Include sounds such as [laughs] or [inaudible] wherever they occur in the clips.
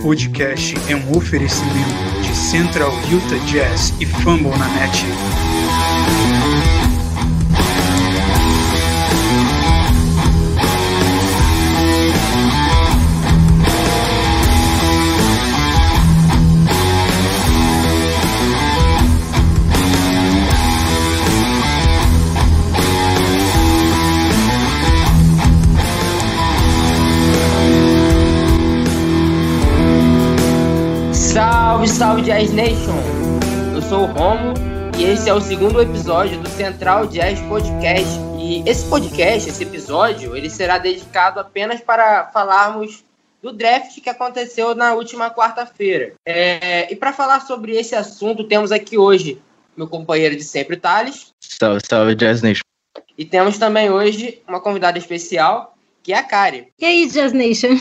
podcast é um oferecimento de Central Utah Jazz e Fumble na Net. Jazz Nation! Eu sou o Romo e esse é o segundo episódio do Central Jazz Podcast. E esse podcast, esse episódio, ele será dedicado apenas para falarmos do draft que aconteceu na última quarta-feira. É, e para falar sobre esse assunto, temos aqui hoje meu companheiro de sempre, Thales. Salve, salve, Jazz Nation. E temos também hoje uma convidada especial, que é a Kari. E aí, Jazz Nation?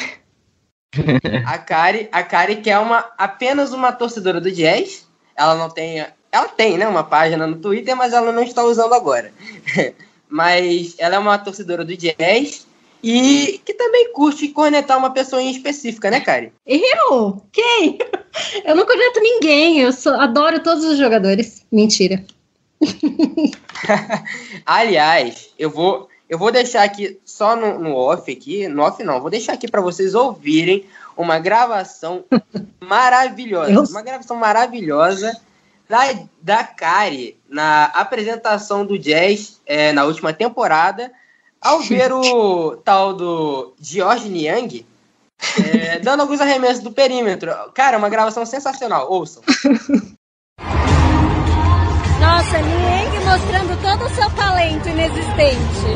[laughs] A Kari, a Kari que é uma, apenas uma torcedora do Jazz. Ela não tem. Ela tem, né? Uma página no Twitter, mas ela não está usando agora. [laughs] mas ela é uma torcedora do Jazz e que também curte cornetar uma pessoa em específica, né, Kari? Eu? Quem? Eu não corneto ninguém. Eu sou, adoro todos os jogadores. Mentira. [laughs] Aliás, eu vou. Eu vou deixar aqui só no, no off aqui, no off não, vou deixar aqui para vocês ouvirem uma gravação [laughs] maravilhosa, uma gravação maravilhosa da, da Kari na apresentação do Jazz é, na última temporada, ao [laughs] ver o tal do George Niang é, [laughs] dando alguns arremessos do perímetro. Cara, uma gravação sensacional, ouçam. Nossa, Niang mostrando todo o seu talento inexistente.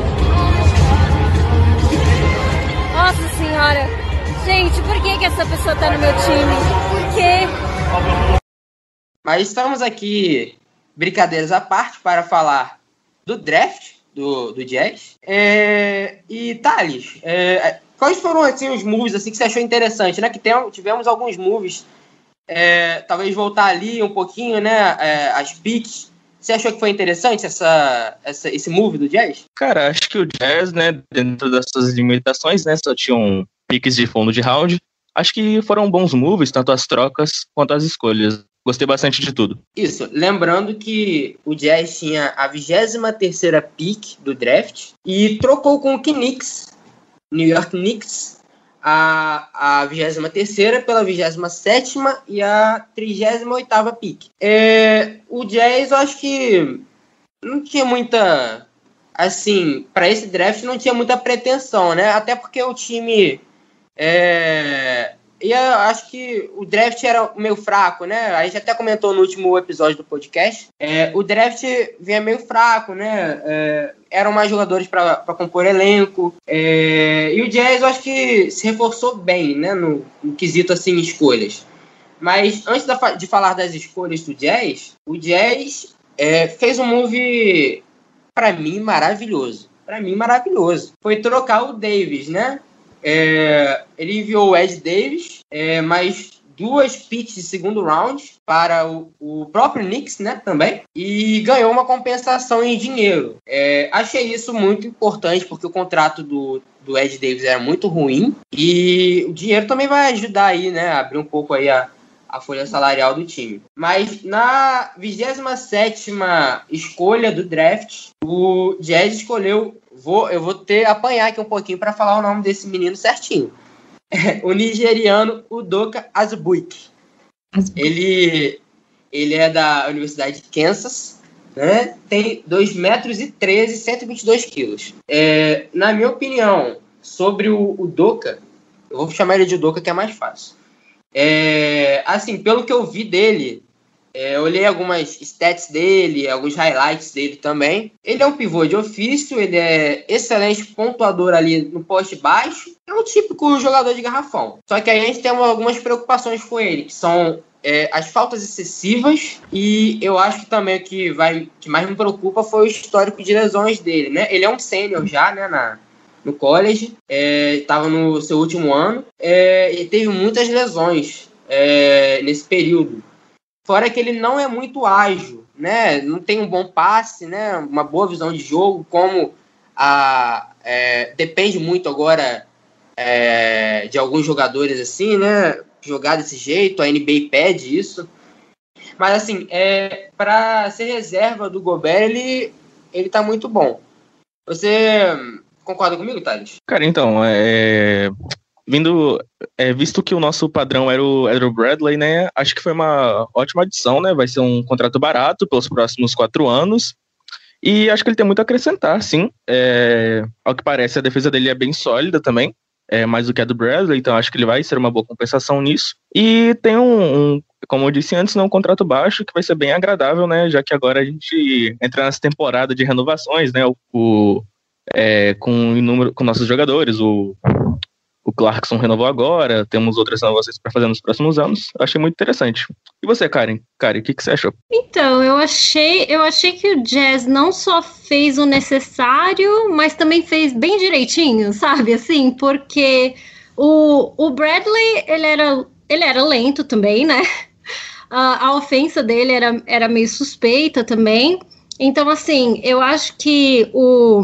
Nossa senhora. Gente, por que, que essa pessoa tá no meu time? Por quê? Mas estamos aqui, brincadeiras à parte, para falar do draft do, do Jazz. É, e, Thales, é, quais foram assim, os moves assim, que você achou interessante? Né? Que tem, tivemos alguns moves, é, talvez voltar ali um pouquinho, né? é, as picks. Você achou que foi interessante essa, essa, esse move do Jazz? Cara, acho que o Jazz, né, dentro das suas limitações, né, só tinham piques de fundo de round. Acho que foram bons moves, tanto as trocas quanto as escolhas. Gostei bastante de tudo. Isso, lembrando que o Jazz tinha a 23 pick do draft e trocou com o Knicks, New York Knicks, a, a 23 pela 27 e a 38 pick. É, o Jazz, eu acho que não tinha muita. Assim, para esse draft não tinha muita pretensão, né? Até porque o time. É, e eu acho que o draft era meio fraco, né? A gente até comentou no último episódio do podcast. É, o draft vinha meio fraco, né? É, eram mais jogadores para compor elenco. É, e o Jazz, eu acho que se reforçou bem, né? No, no quesito, assim, escolhas. Mas antes da de falar das escolhas do Jazz, o Jazz é, fez um move, para mim, maravilhoso. Para mim, maravilhoso. Foi trocar o Davis, né? É, ele enviou o Ed Davis, é, mais duas picks de segundo round para o, o próprio Knicks, né, também, e ganhou uma compensação em dinheiro. É, achei isso muito importante, porque o contrato do, do Ed Davis era muito ruim, e o dinheiro também vai ajudar aí, né, a abrir um pouco aí a, a folha salarial do time. Mas na 27ª escolha do draft, o Jazz escolheu vou, eu vou ter apanhar aqui um pouquinho para falar o nome desse menino certinho. [laughs] o nigeriano Udoka Azubuike. Ele, ele é da Universidade de Kansas, né? tem 2 metros e 13, 122 quilos. É, na minha opinião, sobre o Udoka, eu vou chamar ele de Udoka que é mais fácil. É, assim, pelo que eu vi dele, é, olhei algumas stats dele, alguns highlights dele também. Ele é um pivô de ofício, ele é excelente pontuador ali no poste baixo. É um típico jogador de garrafão. Só que a gente tem algumas preocupações com ele, que são é, as faltas excessivas e eu acho que também o que, vai, que mais me preocupa foi o histórico de lesões dele, né? Ele é um sênior já, né, na, no college, estava no seu último ano é, e teve muitas lesões é, nesse período. Fora que ele não é muito ágil, né? Não tem um bom passe, né? Uma boa visão de jogo, como a é, depende muito agora é, de alguns jogadores assim, né? jogar desse jeito, a NBA pede isso. Mas assim, é, para ser reserva do Gobert, ele, ele tá muito bom. Você concorda comigo, Thales? Cara, então, é, vindo, é, visto que o nosso padrão era o, era o Bradley, né? Acho que foi uma ótima adição, né? Vai ser um contrato barato pelos próximos quatro anos. E acho que ele tem muito a acrescentar, sim. É, ao que parece, a defesa dele é bem sólida também, é, mais do que a do Bradley, então acho que ele vai ser uma boa compensação nisso. E tem um, um como eu disse antes, né, um contrato baixo que vai ser bem agradável, né? Já que agora a gente entra nessa temporada de renovações, né? O, o é, com, número, com nossos jogadores, o o Clarkson renovou agora, temos outras renovações para fazer nos próximos anos. Achei muito interessante. E você, Karen? Karen, o que, que você achou? Então, eu achei, eu achei que o Jazz não só fez o necessário, mas também fez bem direitinho, sabe? Assim, porque o, o Bradley, ele era, ele era lento também, né? [laughs] A, a ofensa dele era, era meio suspeita também. Então, assim, eu acho que o.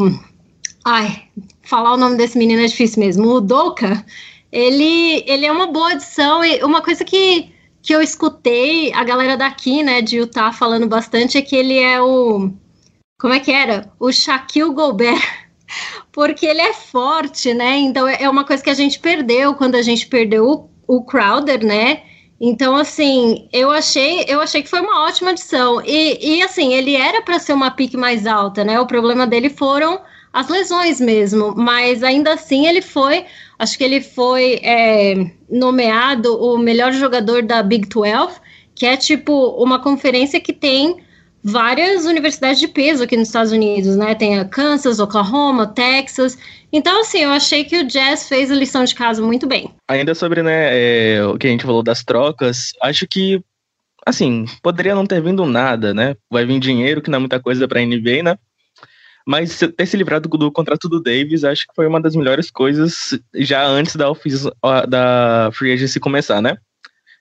Ai, falar o nome desse menino é difícil mesmo. O Doka, ele, ele é uma boa adição e uma coisa que, que eu escutei a galera daqui, né, de Utah falando bastante é que ele é o como é que era? O Shaquille Gobert. [laughs] Porque ele é forte, né? Então é uma coisa que a gente perdeu quando a gente perdeu o, o Crowder, né? Então, assim, eu achei, eu achei que foi uma ótima adição. E, e assim, ele era para ser uma pique mais alta, né? O problema dele foram as lesões mesmo, mas ainda assim ele foi, acho que ele foi é, nomeado o melhor jogador da Big 12, que é tipo uma conferência que tem várias universidades de peso aqui nos Estados Unidos, né? Tem a Kansas, Oklahoma, Texas. Então, assim, eu achei que o Jazz fez a lição de casa muito bem. Ainda sobre, né, é, o que a gente falou das trocas, acho que, assim, poderia não ter vindo nada, né? Vai vir dinheiro, que não é muita coisa pra NBA, né? Mas ter se livrado do, contrato do Davis, acho que foi uma das melhores coisas já antes da, da Free Agency começar, né?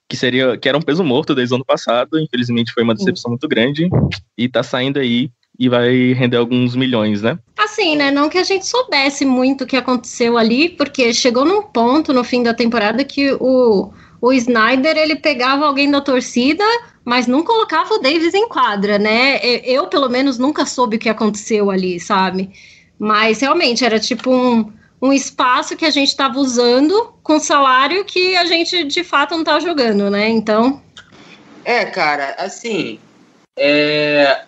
Que, seria, que era um peso morto desde o ano passado. Infelizmente foi uma decepção muito grande. E tá saindo aí e vai render alguns milhões, né? Assim, né? Não que a gente soubesse muito o que aconteceu ali, porque chegou num ponto no fim da temporada que o, o Snyder ele pegava alguém da torcida, mas não colocava o Davis em quadra, né? Eu, pelo menos, nunca soube o que aconteceu ali, sabe? Mas realmente era tipo um, um espaço que a gente estava usando com salário que a gente de fato não tá jogando, né? Então. É, cara, assim. É...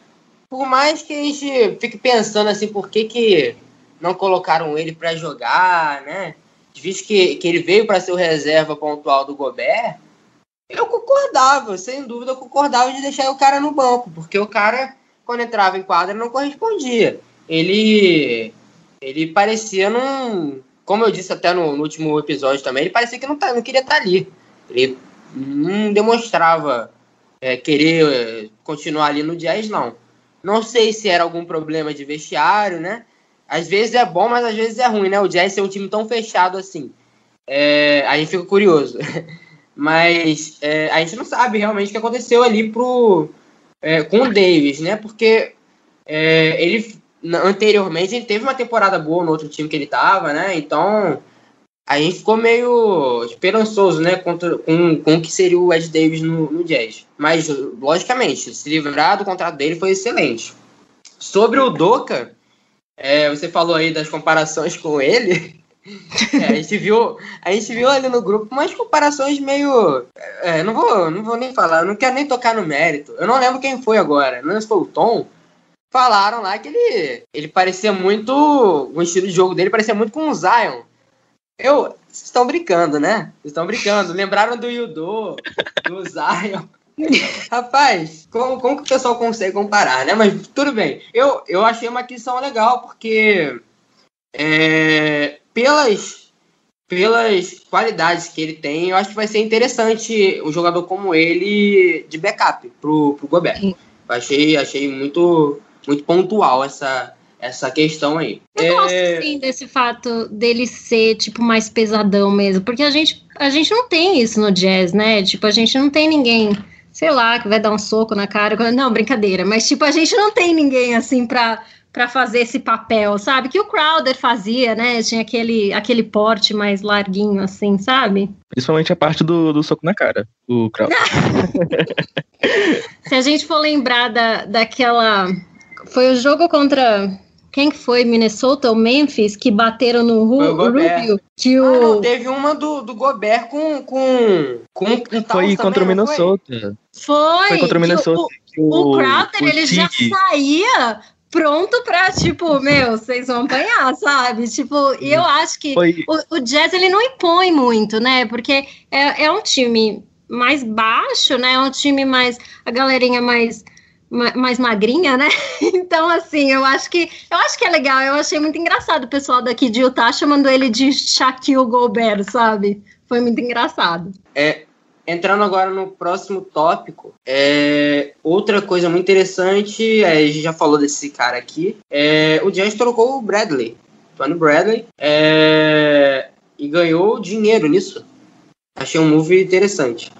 Por mais que a gente fique pensando assim, por que, que não colocaram ele para jogar, né? Visto que, que ele veio para ser o reserva pontual do Gobert eu concordava, sem dúvida, eu concordava de deixar o cara no banco, porque o cara, quando entrava em quadra, não correspondia. Ele, ele parecia não. Como eu disse até no, no último episódio também, ele parecia que não, tá, não queria estar tá ali. Ele não demonstrava é, querer é, continuar ali no Jazz, não. Não sei se era algum problema de vestiário, né? Às vezes é bom, mas às vezes é ruim, né? O Jazz é um time tão fechado assim. É, a fica curioso. [laughs] Mas é, a gente não sabe realmente o que aconteceu ali pro, é, com o Davis, né? Porque é, ele anteriormente ele teve uma temporada boa no outro time que ele tava, né? Então a gente ficou meio esperançoso, né? Contra, com, com o que seria o Ed Davis no, no Jazz. Mas, logicamente, se livrar do contrato dele foi excelente. Sobre o Doca, é, você falou aí das comparações com ele. É, a gente viu, a gente viu ali no grupo umas comparações meio, é, não vou, não vou nem falar, não quero nem tocar no mérito. Eu não lembro quem foi agora, não sei se foi o Tom. Falaram lá que ele, ele parecia muito, o estilo de jogo dele parecia muito com o Zion. Eu, vocês estão brincando, né? Vocês estão brincando. Lembraram do Yudo, do Zion. [laughs] Rapaz, como, como que o pessoal consegue comparar, né? Mas tudo bem. Eu, eu achei uma aquisição legal, porque é, pelas, pelas qualidades que ele tem, eu acho que vai ser interessante um jogador como ele de backup pro, pro Gobert. Sim. achei, achei muito, muito pontual essa, essa questão aí. Eu é... gosto sim desse fato dele ser tipo mais pesadão mesmo, porque a gente a gente não tem isso no jazz, né? Tipo, a gente não tem ninguém, sei lá, que vai dar um soco na cara. Não, brincadeira, mas tipo, a gente não tem ninguém assim pra para fazer esse papel, sabe? Que o Crowder fazia, né? Tinha aquele, aquele porte mais larguinho, assim, sabe? Principalmente a parte do, do soco na cara, o Crowder. [laughs] Se a gente for lembrar da, daquela. Foi o jogo contra. Quem que foi? Minnesota ou Memphis? Que bateram no Ru Rubio? Que o... Ah, não, teve uma do, do Gobert com. com, com foi contra o Minnesota. Foi. Foi contra o Minnesota. O, o, o Crowder, ele já saía pronto pra, tipo, meu, vocês vão apanhar, sabe? Tipo, e eu acho que o, o, Jazz, ele não impõe muito, né? Porque é, é um time mais baixo, né? É um time mais, a galerinha mais, mais magrinha, né? [laughs] Então, assim, eu acho que eu acho que é legal. Eu achei muito engraçado o pessoal daqui de Utah chamando ele de Shaquille Gobert, sabe? Foi muito engraçado. É, Entrando agora no próximo tópico, é, outra coisa muito interessante, é, a gente já falou desse cara aqui, é, o Giants trocou o Bradley, Tony Bradley, é, e ganhou dinheiro nisso. Achei um move interessante.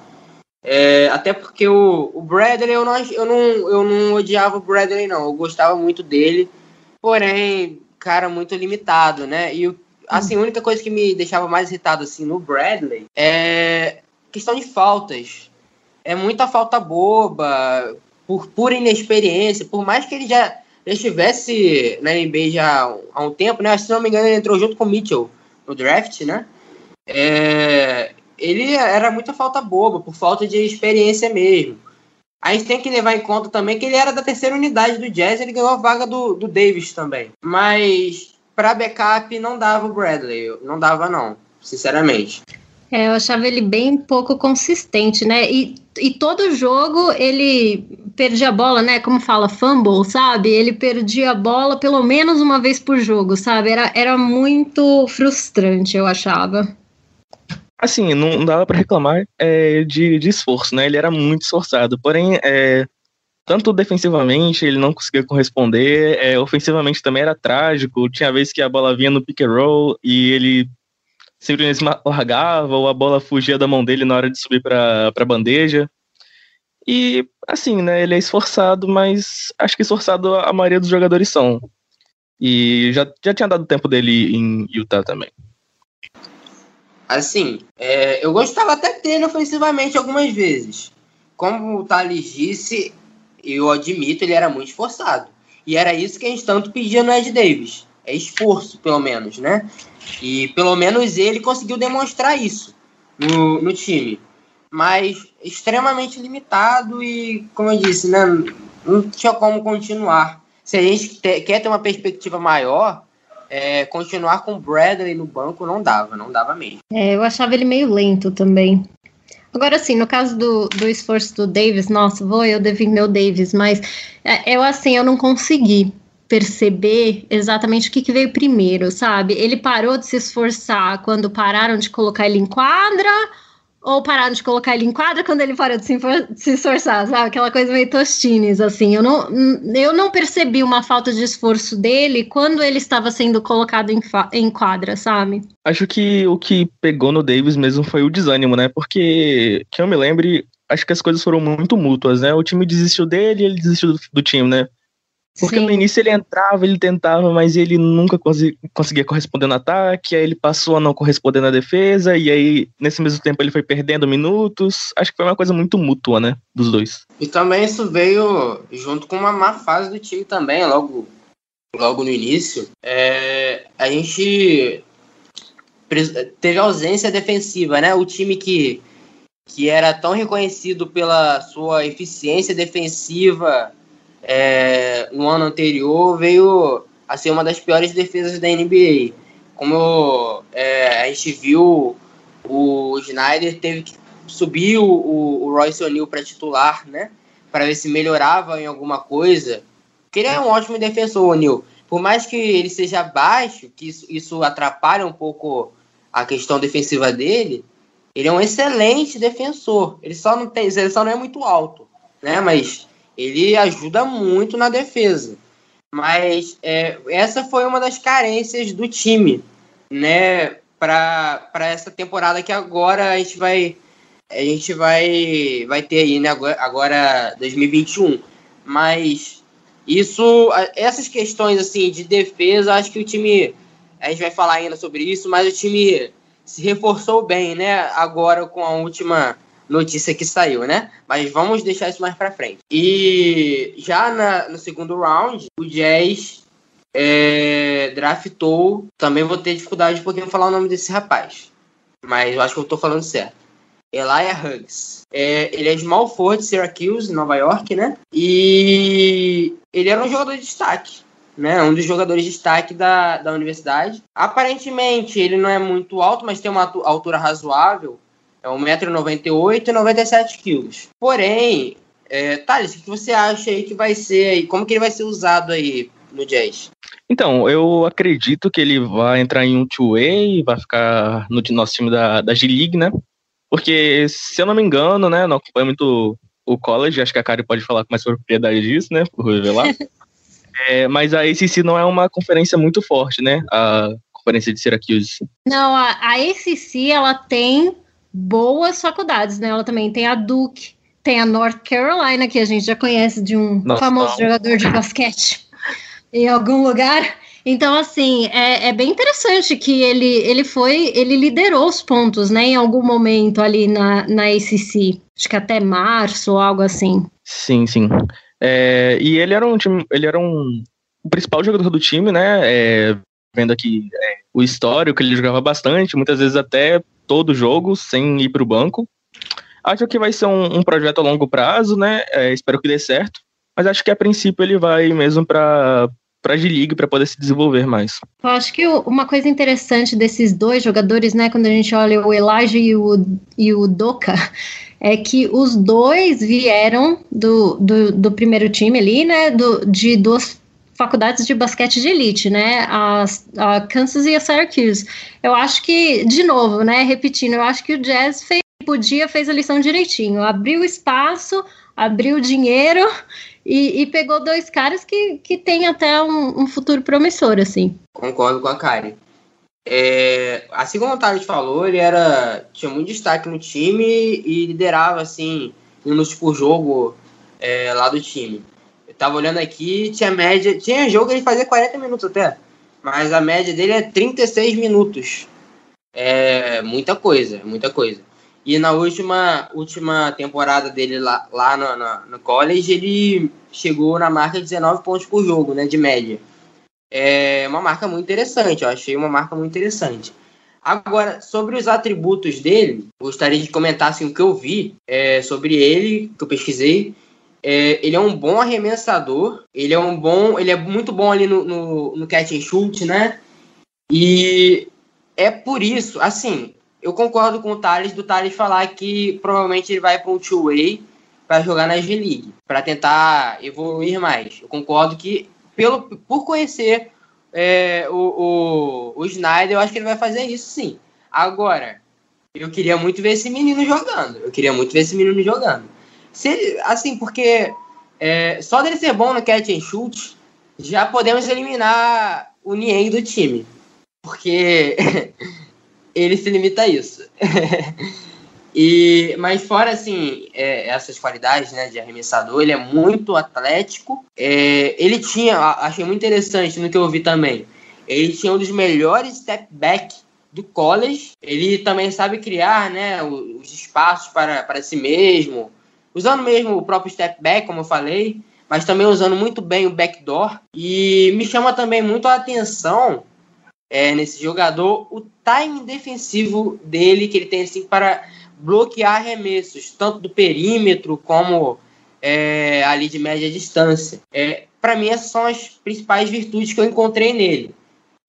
É, até porque o, o Bradley, eu não, eu, não, eu não odiava o Bradley, não. Eu gostava muito dele. Porém, cara muito limitado, né? E assim, a única coisa que me deixava mais irritado assim no Bradley é questão de faltas. É muita falta boba, por pura inexperiência, por mais que ele já, estivesse na NBA já há um tempo, né? Se não me engano, ele entrou junto com o Mitchell no draft, né? É, ele era muita falta boba, por falta de experiência mesmo. A gente tem que levar em conta também que ele era da terceira unidade do Jazz, ele ganhou a vaga do, do Davis também. Mas para backup não dava o Bradley, não dava não, sinceramente. É, eu achava ele bem pouco consistente, né? E, e todo jogo ele perdia a bola, né? Como fala, fumble, sabe? Ele perdia a bola pelo menos uma vez por jogo, sabe? Era, era muito frustrante, eu achava. Assim, não dava para reclamar é, de, de esforço, né? Ele era muito esforçado, porém, é, tanto defensivamente ele não conseguia corresponder, é, ofensivamente também era trágico. Tinha vezes que a bola vinha no pick and roll e ele simplesmente largava ou a bola fugia da mão dele na hora de subir para a bandeja. E, assim, né, ele é esforçado, mas acho que esforçado a maioria dos jogadores são. E já, já tinha dado tempo dele em Utah também. Assim, é, eu gostava até dele ofensivamente algumas vezes. Como o Thales disse, eu admito, ele era muito esforçado. E era isso que a gente tanto pedia no Ed Davis. É esforço, pelo menos, né? E pelo menos ele conseguiu demonstrar isso no, no time. Mas extremamente limitado e, como eu disse, né, não tinha como continuar. Se a gente te, quer ter uma perspectiva maior, é, continuar com o Bradley no banco não dava, não dava mesmo. É, eu achava ele meio lento também. Agora, sim, no caso do, do esforço do Davis, nossa, vou eu defender o Davis, mas é, eu, assim, eu não consegui perceber exatamente o que, que, veio primeiro, sabe? Ele parou de se esforçar quando pararam de colocar ele em quadra, ou pararam de colocar ele em quadra quando ele parou de se, se esforçar, sabe? Aquela coisa meio tostines, assim. Eu não, eu não percebi uma falta de esforço dele quando ele estava sendo colocado em, em quadra, sabe? Acho que o que pegou no Davis mesmo foi o desânimo, né? Porque, que eu me lembre, acho que as coisas foram muito mútuas, né? O time desistiu dele ele desistiu do, do time, né? Porque Sim. no início ele entrava, ele tentava, mas ele nunca conseguia corresponder no ataque, aí ele passou a não corresponder na defesa, e aí nesse mesmo tempo ele foi perdendo minutos. Acho que foi uma coisa muito mútua, né, dos dois. E também isso veio junto com uma má fase do time também, logo, logo no início. É, a gente teve ausência defensiva, né? O time que, que era tão reconhecido pela sua eficiência defensiva é, no ano anterior veio a ser uma das piores defesas da NBA. Como é, a gente viu, o Snyder teve que subir o, o, Royce O'Neal para titular, né? Para ver se melhorava em alguma coisa. Porque ele é um ótimo defensor, O'Neal. Por mais que ele seja baixo, que isso, isso atrapalha um pouco a questão defensiva dele, ele é um excelente defensor. Ele só não tem, ele só não é muito alto, né? Mas ele ajuda muito na defesa. Mas é, essa foi uma das carências do time, né? Para essa temporada que agora a gente vai a gente vai vai ter aí, né? Agora, agora 2021. Mas Isso, essas questões assim de defesa, acho que o time, a gente vai falar ainda sobre isso, mas o time se reforçou bem, né? Agora com a última notícia que saiu, né? Mas vamos deixar isso mais para frente. E já na, no segundo round, o Jazz é, draftou. Também vou ter dificuldade um pouquinho falar o nome desse rapaz, mas eu acho que eu tô falando certo. Elijah Huggs. É, ele é de Syracuse, Nova York, né? E ele era um jogador de destaque, né? Um dos jogadores de destaque da, da universidade. Aparentemente, ele não é muito alto, mas tem uma altura razoável. É 1,98m e 97kg. Porém, é, Thales, o que você acha aí que vai ser aí? Como que ele vai ser usado aí no Jazz? Então, eu acredito que ele vai entrar em um two-way, vai ficar no nosso time da, da G-League, né? Porque, se eu não me engano, né, não acompanho muito o college, acho que a Kari pode falar com mais propriedade disso, né, por revelar. [laughs] é, mas a ACC não é uma conferência muito forte, né, a conferência de Syracuse. Não, a, a ACC, ela tem boas faculdades, né, ela também tem a Duke, tem a North Carolina, que a gente já conhece de um Nossa, famoso não. jogador de basquete [laughs] em algum lugar. Então, assim, é, é, bem interessante que ele, ele foi, ele liderou os pontos, né, em algum momento ali na, na ACC. Acho que até março ou algo assim. Sim, sim. É, e ele era um time, ele era um o principal jogador do time, né? É, vendo aqui é, o histórico, ele jogava bastante, muitas vezes até todo jogo, sem ir para o banco. Acho que vai ser um, um, projeto a longo prazo, né? É, espero que dê certo. Mas acho que a princípio ele vai mesmo para para G-League para poder se desenvolver mais. Eu acho que uma coisa interessante desses dois jogadores, né, quando a gente olha o Elijah e o, e o Doka, [laughs] é que os dois vieram do, do, do primeiro time ali, né, do, de duas faculdades de basquete de elite, né, a, a Kansas e a Syracuse. Eu acho que, de novo, né, repetindo, eu acho que o Jazz fez, podia, fez a lição direitinho, abriu espaço, abriu dinheiro e, e, pegou dois caras que, que têm até um, um, futuro promissor, assim. Concordo com a Kari. É, assim como o Thales falou, ele era, tinha muito destaque no time e liderava, assim, minutos por jogo é, lá do time. Tava olhando aqui, tinha média, tinha jogo ele fazia 40 minutos até, mas a média dele é 36 minutos. É muita coisa, muita coisa. E na última, última temporada dele lá, lá no, no, no, college, ele chegou na marca de 19 pontos por jogo, né, de média. É uma marca muito interessante, eu achei uma marca muito interessante. Agora, sobre os atributos dele, gostaria de comentar assim, o que eu vi é, sobre ele, que eu pesquisei. É, ele é um bom arremessador, ele é um bom, ele é muito bom ali no, no, no catch and shoot, né? E é por isso, assim, eu concordo com o Thales, do Thales falar que provavelmente ele vai para um two-way para jogar na G-League, para tentar evoluir mais. Eu concordo que, pelo, por conhecer é, o, o, o Snyder, eu acho que ele vai fazer isso sim. Agora, eu queria muito ver esse menino jogando. Eu queria muito ver esse menino jogando. Se ele, assim, porque é, só dele ser bom no catch and shoot, já podemos eliminar o Nien do time. Porque [laughs] ele se limita a isso. [laughs] e, mas fora assim, é, essas qualidades né, de arremessador, ele é muito atlético. É, ele tinha, achei muito interessante no que eu vi também, ele tinha um dos melhores step back do college. Ele também sabe criar né, os espaços para, para si mesmo, usando mesmo o próprio step back, como eu falei, mas também usando muito bem o backdoor. E me chama também muito a atenção é, nesse jogador, o time defensivo dele, que ele tem assim, para bloquear arremessos, tanto do perímetro como é, ali de média distância. É, para mim, essas são as principais virtudes que eu encontrei nele.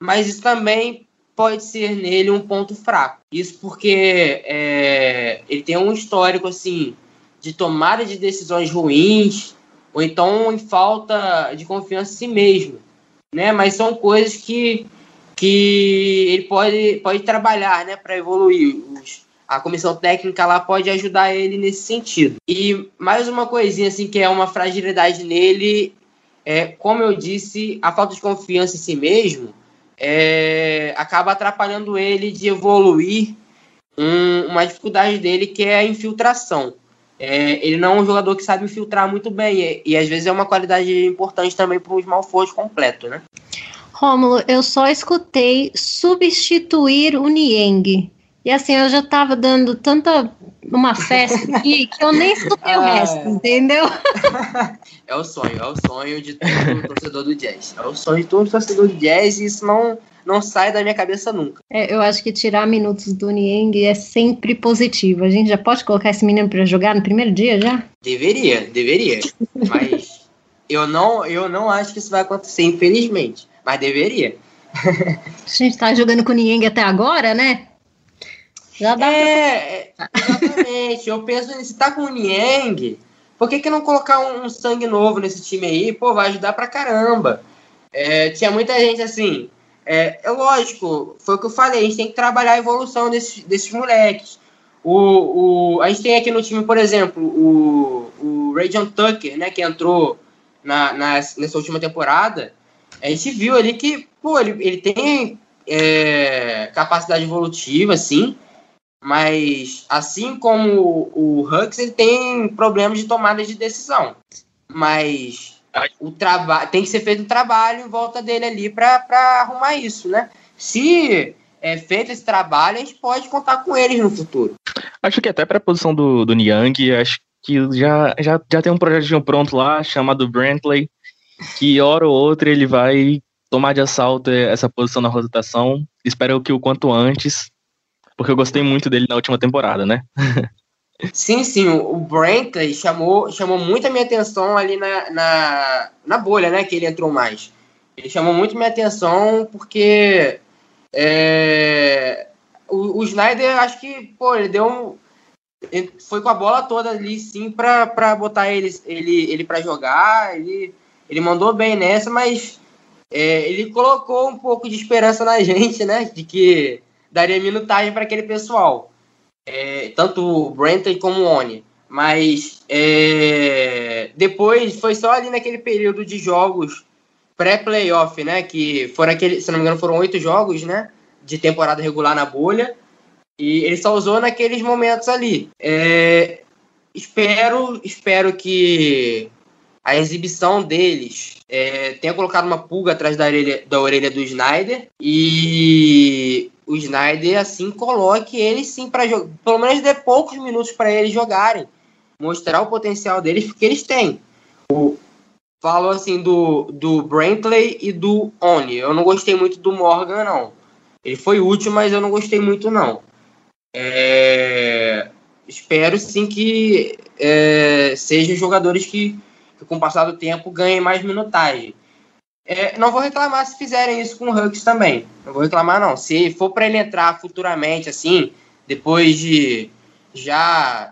Mas isso também pode ser nele um ponto fraco. Isso porque é, ele tem um histórico assim de tomada de decisões ruins, ou então em falta de confiança em si mesmo. Né? Mas são coisas que que ele pode, pode trabalhar né, para evoluir. A comissão técnica lá pode ajudar ele nesse sentido. E mais uma coisinha assim que é uma fragilidade nele, é, como eu disse, a falta de confiança em si mesmo é, acaba atrapalhando ele de evoluir um, uma dificuldade dele que é a infiltração. É, ele não é um jogador que sabe filtrar muito bem. E, e às vezes é uma qualidade importante também para um small forward completo, né? Rômulo, eu só escutei substituir o Nieng. E assim, eu já tava dando tanta uma festa aqui que eu nem [laughs] escutei ah, o resto, entendeu? [laughs] É o sonho, é o sonho de todo torcedor do jazz. É o sonho de todo torcedor do jazz e isso não, não sai da minha cabeça nunca. É, eu acho que tirar minutos do Nieng é sempre positivo. A gente já pode colocar esse menino para jogar no primeiro dia já? Deveria, deveria. Mas eu não, eu não acho que isso vai acontecer, infelizmente. Mas deveria. [laughs] A gente tá jogando com o Nieng até agora, né? Já dá é, pra... exatamente. eu penso, se tá com o Nieng, por que, que não colocar um, um, sangue novo nesse time aí? Pô, vai ajudar pra caramba. É, tinha muita gente assim. É, é, lógico, foi o que eu falei, a gente tem que trabalhar a evolução desses, desses moleques. O, o, a gente tem aqui no time, por exemplo, o, o Rajon Tucker, né, que entrou na, na, nessa última temporada. A gente viu ali que, pô, ele, ele tem é, capacidade evolutiva, assim, mas assim como o, Hux, ele tem problemas de tomada de decisão. Mas o trabalho tem que ser feito um trabalho em volta dele ali para arrumar isso, né? Se é feito esse trabalho, a gente pode contar com eles no futuro. Acho que até para a posição do, do Niang, acho que já, já, já tem um projetinho pronto lá chamado Brantley, que hora ou outra ele vai tomar de assalto essa posição na rotação. Espero que o quanto antes, porque eu gostei muito dele na última temporada, né? Sim, sim, o Brantley chamou, chamou muito a minha atenção ali na, na, na bolha, né, que ele entrou mais. Ele chamou muito minha atenção porque é, o, o Snyder, acho que, pô, ele deu um, foi com a bola toda ali, sim, pra, pra botar ele, ele, ele pra jogar, ele, ele mandou bem nessa, mas é, ele colocou um pouco de esperança na [laughs] gente, né, de que daria minutagem para aquele pessoal é, tanto o Brenton como o Oni. Mas é, depois foi só ali naquele período de jogos pré-playoff, né? Que foram aquele, se não me engano, foram oito jogos, né? De temporada regular na bolha. E ele só usou naqueles momentos ali. É, espero, espero que a exibição deles é, tenha colocado uma pulga atrás da orelha, da orelha do Snyder e o Snyder assim coloque eles sim para jogar, pelo menos dê poucos minutos para eles jogarem, mostrar o potencial deles que eles têm. O, falo assim do, do Brantley e do Oni. Eu não gostei muito do Morgan, não. Ele foi útil, mas eu não gostei muito, não. É, espero sim que é, sejam jogadores que, que, com o passar do tempo, ganhem mais minutagem. É, não vou reclamar se fizerem isso com o Hux também. Não vou reclamar, não. Se for para ele entrar futuramente, assim, depois de já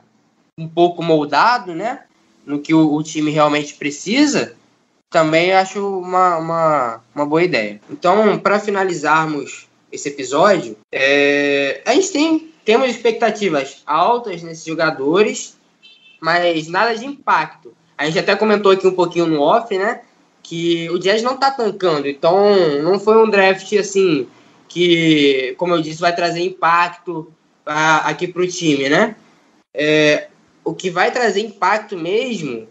um pouco moldado, né? No que o, o time realmente precisa, também acho uma, uma, uma boa ideia. Então, para finalizarmos esse episódio, é, a gente tem temos expectativas altas nesses jogadores, mas nada de impacto. A gente até comentou aqui um pouquinho no off, né? que o Jazz não tá tancando, então não foi um draft assim que, como eu disse, vai trazer impacto pra, aqui para o time, né? É, o que vai trazer impacto mesmo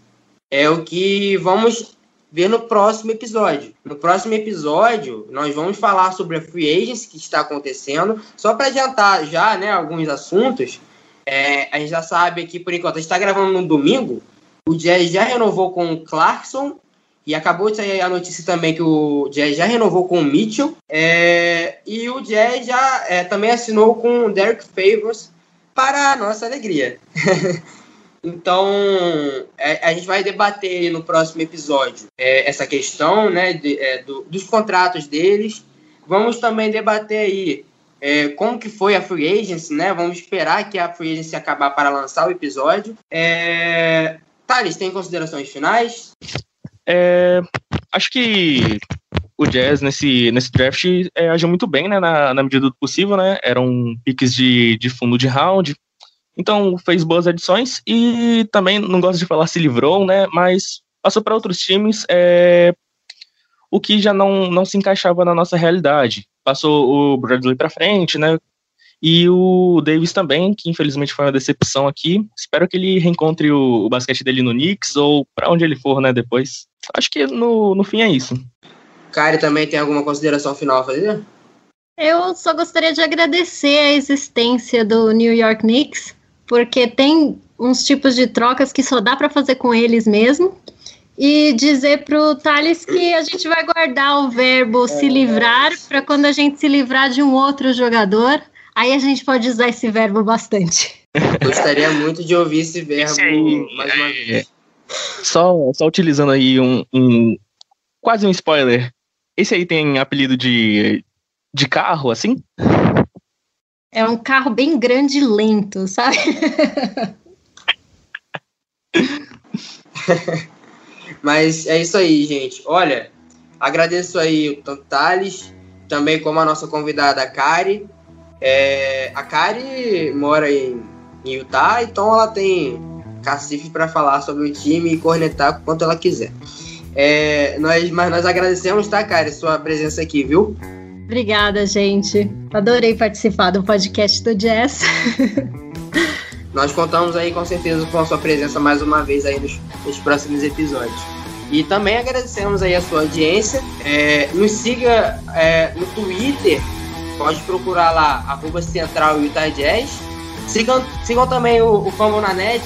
é o que vamos ver no próximo episódio. No próximo episódio, nós vamos falar sobre a free agency que está acontecendo. Só para adiantar já, né, alguns assuntos, é, a gente já sabe aqui por enquanto, a gente está gravando no domingo, o Jazz já renovou com o Clarkson e acabou de sair a notícia também que o Jazz já renovou com o Mitchell. É, e o Jazz já é, também assinou com o Derek Favors para a nossa alegria. [laughs] então, é, a gente vai debater no próximo episódio é, essa questão né, de, é, do, dos contratos deles. Vamos também debater aí é, como que foi a free agency, né? Vamos esperar que a free agency acabar para lançar o episódio. É... Thales, tem considerações finais? É, acho que o Jazz nesse, nesse draft é, agiu muito bem, né, na, na medida do possível, né, eram piques de, de fundo de round, então fez boas adições e também, não gosto de falar se livrou, né, mas passou para outros times, é, o que já não, não se encaixava na nossa realidade. Passou o Bradley para frente, né, E o Davis também, que infelizmente foi uma decepção aqui. Espero que ele reencontre o, o basquete dele no Knicks ou para onde ele for, né, depois. Acho que no, no fim é isso. Kari também tem alguma consideração final a fazer? Eu só gostaria de agradecer a existência do New York Knicks, porque tem uns tipos de trocas que só dá para fazer com eles mesmo. E dizer pro Thales que a gente vai guardar o verbo se livrar para quando a gente se livrar de um outro jogador, aí a gente pode usar esse verbo bastante. Gostaria muito de ouvir esse verbo esse aí, mais uma é, vez. Só, só utilizando aí um, um quase um spoiler. Esse aí tem apelido de, de carro, assim? É um carro bem grande e lento, sabe? [laughs] Mas é isso aí, gente. Olha, agradeço aí o tanto Thales, também como a nossa convidada, a Kari. É, a Kari mora em, em Utah, então ela tem cacife para falar sobre o time e cornetar quanto ela quiser. É, nós, mas nós agradecemos, tá, Kari, sua presença aqui, viu? Obrigada, gente. Adorei participar do podcast do Jazz. [laughs] Nós contamos aí com certeza com a sua presença mais uma vez aí nos, nos próximos episódios. E também agradecemos aí a sua audiência. É, nos siga é, no Twitter, pode procurar lá, arroba Central Utah Jazz. Sigam, sigam também o, o Fumble na Net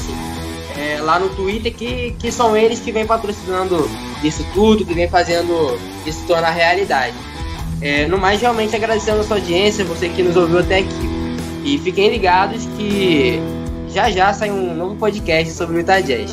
é, lá no Twitter, que, que são eles que vêm patrocinando isso tudo, que vem fazendo isso tornar realidade. É, no mais, realmente agradecendo a sua audiência, você que nos ouviu até aqui. E fiquem ligados que já já sai um novo podcast sobre o Utah Jazz.